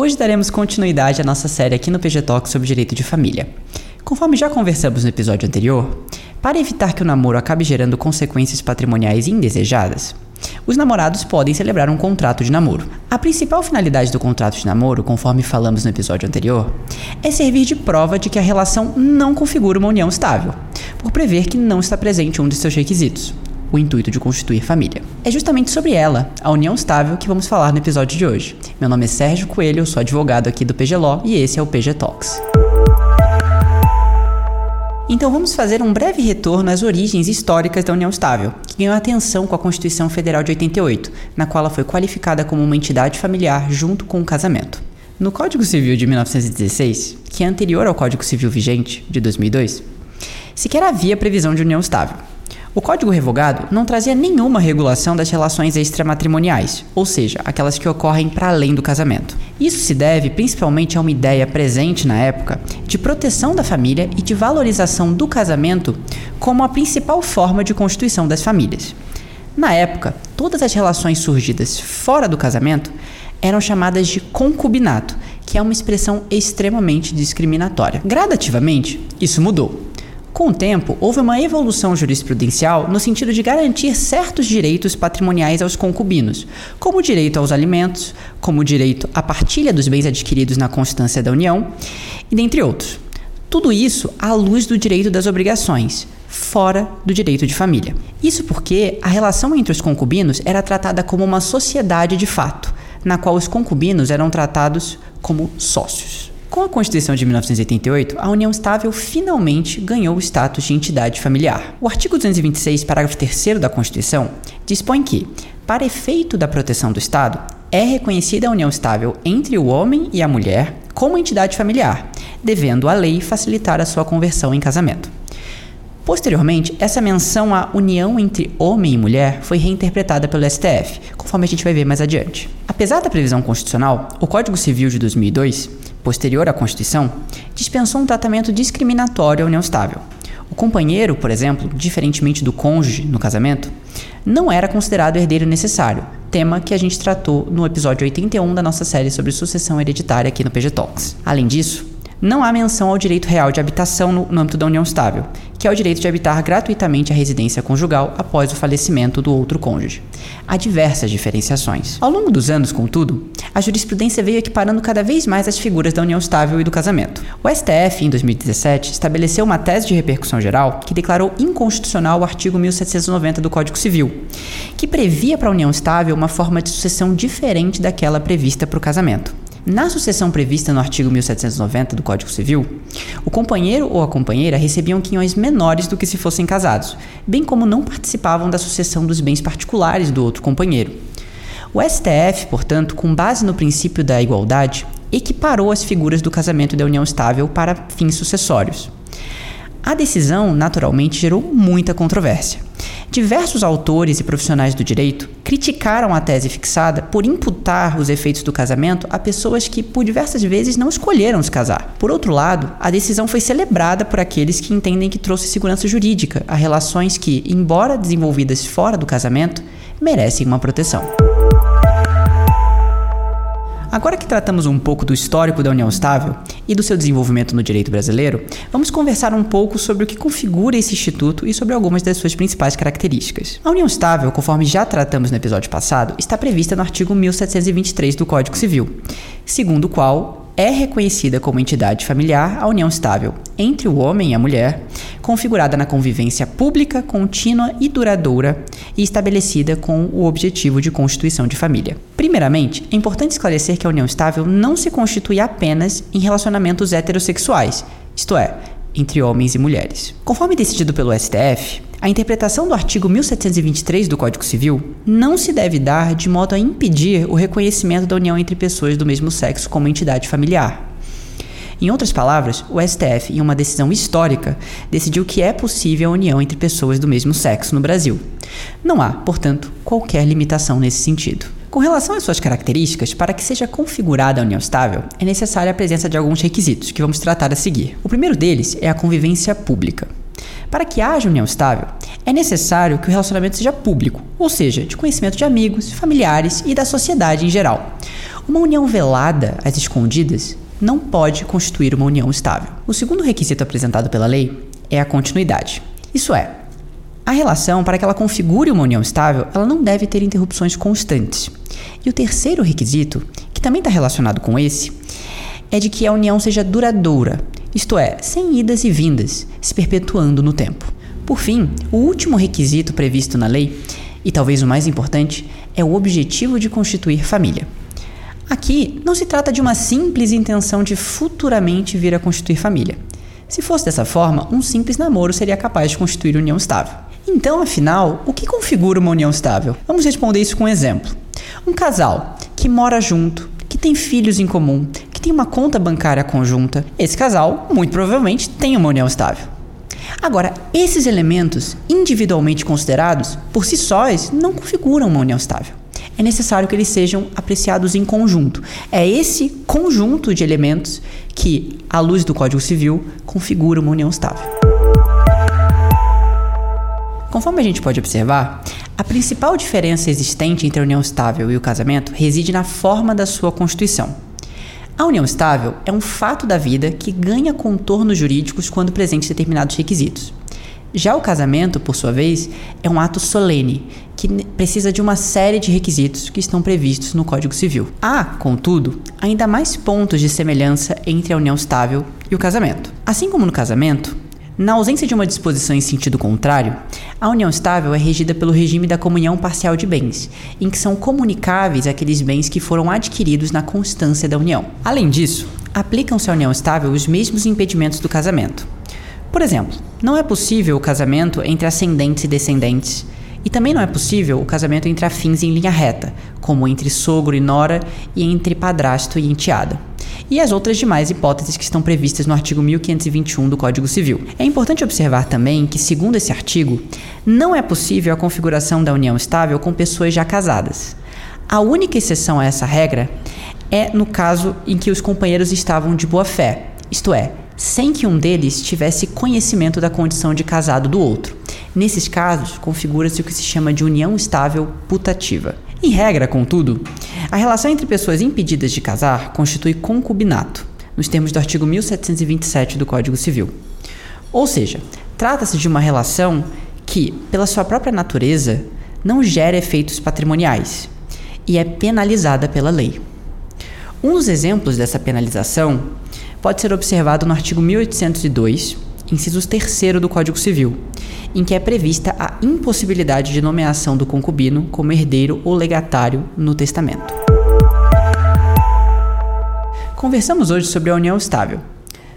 Hoje daremos continuidade à nossa série aqui no PG Talk sobre direito de família. Conforme já conversamos no episódio anterior, para evitar que o namoro acabe gerando consequências patrimoniais indesejadas, os namorados podem celebrar um contrato de namoro. A principal finalidade do contrato de namoro, conforme falamos no episódio anterior, é servir de prova de que a relação não configura uma união estável, por prever que não está presente um de seus requisitos, o intuito de constituir família. É justamente sobre ela, a união estável, que vamos falar no episódio de hoje. Meu nome é Sérgio Coelho, eu sou advogado aqui do PG Law e esse é o PG Talks. Então vamos fazer um breve retorno às origens históricas da união estável, que ganhou atenção com a Constituição Federal de 88, na qual ela foi qualificada como uma entidade familiar junto com o casamento. No Código Civil de 1916, que é anterior ao Código Civil vigente de 2002, sequer havia previsão de união estável. O Código Revogado não trazia nenhuma regulação das relações extramatrimoniais, ou seja, aquelas que ocorrem para além do casamento. Isso se deve principalmente a uma ideia presente na época de proteção da família e de valorização do casamento como a principal forma de constituição das famílias. Na época, todas as relações surgidas fora do casamento eram chamadas de concubinato, que é uma expressão extremamente discriminatória. Gradativamente, isso mudou. Com o tempo, houve uma evolução jurisprudencial no sentido de garantir certos direitos patrimoniais aos concubinos, como o direito aos alimentos, como o direito à partilha dos bens adquiridos na constância da união, e dentre outros. Tudo isso à luz do direito das obrigações, fora do direito de família. Isso porque a relação entre os concubinos era tratada como uma sociedade de fato, na qual os concubinos eram tratados como sócios. Com a Constituição de 1988, a união estável finalmente ganhou o status de entidade familiar. O artigo 226, parágrafo 3 da Constituição, dispõe que, para efeito da proteção do Estado, é reconhecida a união estável entre o homem e a mulher como entidade familiar, devendo a lei facilitar a sua conversão em casamento. Posteriormente, essa menção à união entre homem e mulher foi reinterpretada pelo STF, conforme a gente vai ver mais adiante. Apesar da previsão constitucional, o Código Civil de 2002 posterior à Constituição, dispensou um tratamento discriminatório à união estável. O companheiro, por exemplo, diferentemente do cônjuge no casamento, não era considerado herdeiro necessário, tema que a gente tratou no episódio 81 da nossa série sobre sucessão hereditária aqui no PG Talks. Além disso, não há menção ao direito real de habitação no, no âmbito da união estável, que é o direito de habitar gratuitamente a residência conjugal após o falecimento do outro cônjuge. Há diversas diferenciações. Ao longo dos anos, contudo, a jurisprudência veio equiparando cada vez mais as figuras da união estável e do casamento. O STF, em 2017, estabeleceu uma tese de repercussão geral que declarou inconstitucional o artigo 1790 do Código Civil, que previa para a união estável uma forma de sucessão diferente daquela prevista para o casamento. Na sucessão prevista no artigo 1790 do Código Civil, o companheiro ou a companheira recebiam quinhões menores do que se fossem casados, bem como não participavam da sucessão dos bens particulares do outro companheiro. O STF, portanto, com base no princípio da igualdade, equiparou as figuras do casamento da união estável para fins sucessórios. A decisão, naturalmente, gerou muita controvérsia. Diversos autores e profissionais do direito criticaram a tese fixada por imputar os efeitos do casamento a pessoas que, por diversas vezes, não escolheram se casar. Por outro lado, a decisão foi celebrada por aqueles que entendem que trouxe segurança jurídica a relações que, embora desenvolvidas fora do casamento, merecem uma proteção. Agora que tratamos um pouco do histórico da união estável e do seu desenvolvimento no direito brasileiro, vamos conversar um pouco sobre o que configura esse instituto e sobre algumas das suas principais características. A união estável, conforme já tratamos no episódio passado, está prevista no artigo 1723 do Código Civil, segundo o qual é reconhecida como entidade familiar a união estável entre o homem e a mulher, configurada na convivência pública, contínua e duradoura e estabelecida com o objetivo de constituição de família. Primeiramente, é importante esclarecer que a união estável não se constitui apenas em relacionamentos heterossexuais, isto é, entre homens e mulheres. Conforme decidido pelo STF, a interpretação do artigo 1723 do Código Civil não se deve dar de modo a impedir o reconhecimento da união entre pessoas do mesmo sexo como entidade familiar. Em outras palavras, o STF, em uma decisão histórica, decidiu que é possível a união entre pessoas do mesmo sexo no Brasil. Não há, portanto, qualquer limitação nesse sentido. Com relação às suas características, para que seja configurada a união estável, é necessária a presença de alguns requisitos que vamos tratar a seguir. O primeiro deles é a convivência pública. Para que haja união estável, é necessário que o relacionamento seja público, ou seja, de conhecimento de amigos, familiares e da sociedade em geral. Uma união velada, às escondidas, não pode constituir uma união estável. O segundo requisito apresentado pela lei é a continuidade. Isso é, a relação, para que ela configure uma união estável, ela não deve ter interrupções constantes. E o terceiro requisito, que também está relacionado com esse, é de que a união seja duradoura, isto é, sem idas e vindas, se perpetuando no tempo. Por fim, o último requisito previsto na lei, e talvez o mais importante, é o objetivo de constituir família. Aqui não se trata de uma simples intenção de futuramente vir a constituir família. Se fosse dessa forma, um simples namoro seria capaz de constituir união estável. Então, afinal, o que configura uma união estável? Vamos responder isso com um exemplo. Um casal que mora junto, que tem filhos em comum, que tem uma conta bancária conjunta, esse casal, muito provavelmente, tem uma união estável. Agora, esses elementos, individualmente considerados, por si sós, não configuram uma união estável. É necessário que eles sejam apreciados em conjunto. É esse conjunto de elementos que, à luz do Código Civil, configura uma união estável. Conforme a gente pode observar, a principal diferença existente entre a união estável e o casamento reside na forma da sua constituição. A união estável é um fato da vida que ganha contornos jurídicos quando presentes determinados requisitos. Já o casamento, por sua vez, é um ato solene que precisa de uma série de requisitos que estão previstos no Código Civil. Há, contudo, ainda mais pontos de semelhança entre a união estável e o casamento. Assim como no casamento, na ausência de uma disposição em sentido contrário, a união estável é regida pelo regime da comunhão parcial de bens, em que são comunicáveis aqueles bens que foram adquiridos na constância da união. Além disso, aplicam-se à união estável os mesmos impedimentos do casamento. Por exemplo, não é possível o casamento entre ascendentes e descendentes, e também não é possível o casamento entre afins em linha reta, como entre sogro e nora e entre padrasto e enteada e as outras demais hipóteses que estão previstas no artigo 1521 do Código Civil. É importante observar também que, segundo esse artigo, não é possível a configuração da união estável com pessoas já casadas. A única exceção a essa regra é no caso em que os companheiros estavam de boa fé, isto é, sem que um deles tivesse conhecimento da condição de casado do outro. Nesses casos, configura-se o que se chama de união estável putativa. Em regra, contudo, a relação entre pessoas impedidas de casar constitui concubinato, nos termos do artigo 1727 do Código Civil. Ou seja, trata-se de uma relação que, pela sua própria natureza, não gera efeitos patrimoniais e é penalizada pela lei. Um dos exemplos dessa penalização pode ser observado no artigo 1802, inciso 3 do Código Civil, em que é prevista a impossibilidade de nomeação do concubino como herdeiro ou legatário no testamento. Conversamos hoje sobre a união estável,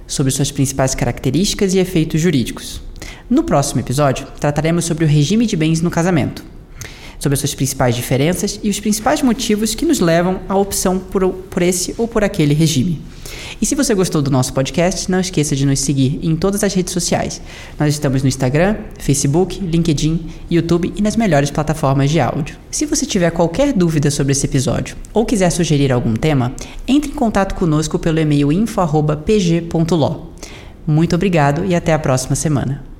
sobre suas principais características e efeitos jurídicos. No próximo episódio, trataremos sobre o regime de bens no casamento, sobre as suas principais diferenças e os principais motivos que nos levam à opção por, por esse ou por aquele regime. E se você gostou do nosso podcast, não esqueça de nos seguir em todas as redes sociais. Nós estamos no Instagram, Facebook, LinkedIn, YouTube e nas melhores plataformas de áudio. Se você tiver qualquer dúvida sobre esse episódio ou quiser sugerir algum tema, entre em contato conosco pelo e-mail info.pg.lo. Muito obrigado e até a próxima semana.